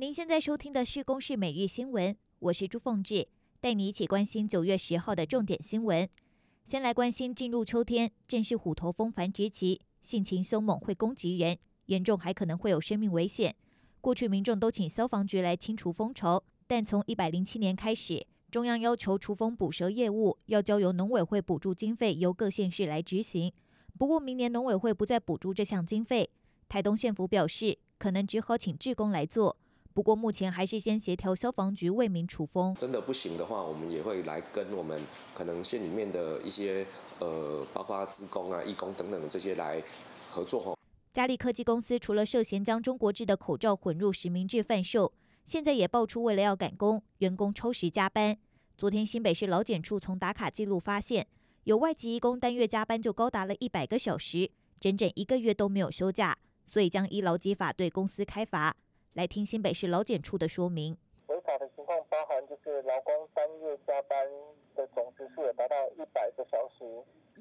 您现在收听的是《公视每日新闻》，我是朱凤志，带你一起关心九月十号的重点新闻。先来关心，进入秋天，正是虎头蜂繁殖期，性情凶猛，会攻击人，严重还可能会有生命危险。过去民众都请消防局来清除蜂巢，但从一百零七年开始，中央要求除蜂捕蛇业务要交由农委会补助经费，由各县市来执行。不过明年农委会不再补助这项经费，台东县府表示，可能只好请志工来做。不过目前还是先协调消防局为民除风。真的不行的话，我们也会来跟我们可能县里面的一些呃，包括职工啊、义工等等的这些来合作吼。嘉利科技公司除了涉嫌将中国制的口罩混入实名制贩售，现在也爆出为了要赶工，员工超时加班。昨天新北市劳检处从打卡记录发现，有外籍义工单月加班就高达了一百个小时，整整一个月都没有休假，所以将依劳基法对公司开罚。来听新北市劳检处的说明。违法的情况包含就是劳工单月加班的总时数有达到一百个小时，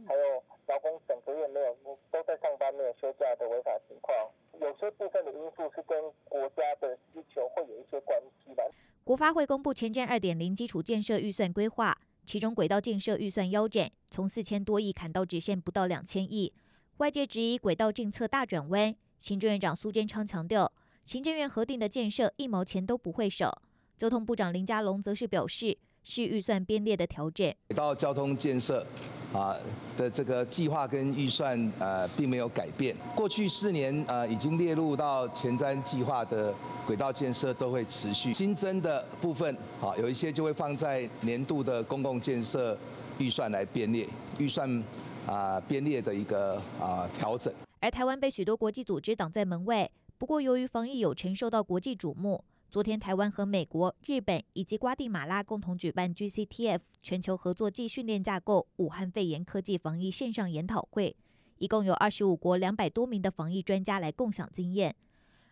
还有劳工整个月没有都在上班没有休假的违法情况。有些部分的因素是跟国家的需求会有一些关系的。国发会公布前瞻二点零基础建设预算规划，其中轨道建设预算腰斩，从四千多亿砍到只剩不到两千亿。外界质疑轨道政策大转弯，行政院长苏贞昌强调。行政院核定的建设一毛钱都不会少，交通部长林佳龙则是表示，是预算编列的调整。轨道交通建设啊的这个计划跟预算呃并没有改变，过去四年呃已经列入到前瞻计划的轨道建设都会持续，新增的部分好有一些就会放在年度的公共建设预算来编列，预算啊编列的一个啊调整。而台湾被许多国际组织挡在门外。不过，由于防疫有成受到国际瞩目，昨天台湾和美国、日本以及瓜地马拉共同举办 GCTF 全球合作暨训练架构武汉肺炎科技防疫线上研讨会，一共有二十五国两百多名的防疫专家来共享经验。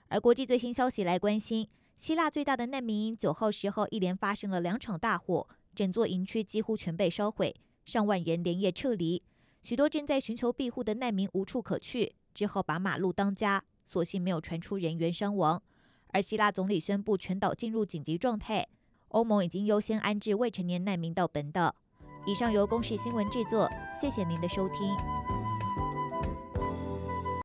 而国际最新消息来关心，希腊最大的难民营九号、十号一连发生了两场大火，整座营区几乎全被烧毁，上万人连夜撤离，许多正在寻求庇护的难民无处可去，只好把马路当家。所幸没有传出人员伤亡，而希腊总理宣布全岛进入紧急状态。欧盟已经优先安置未成年难民到本岛。以上由公视新闻制作，谢谢您的收听。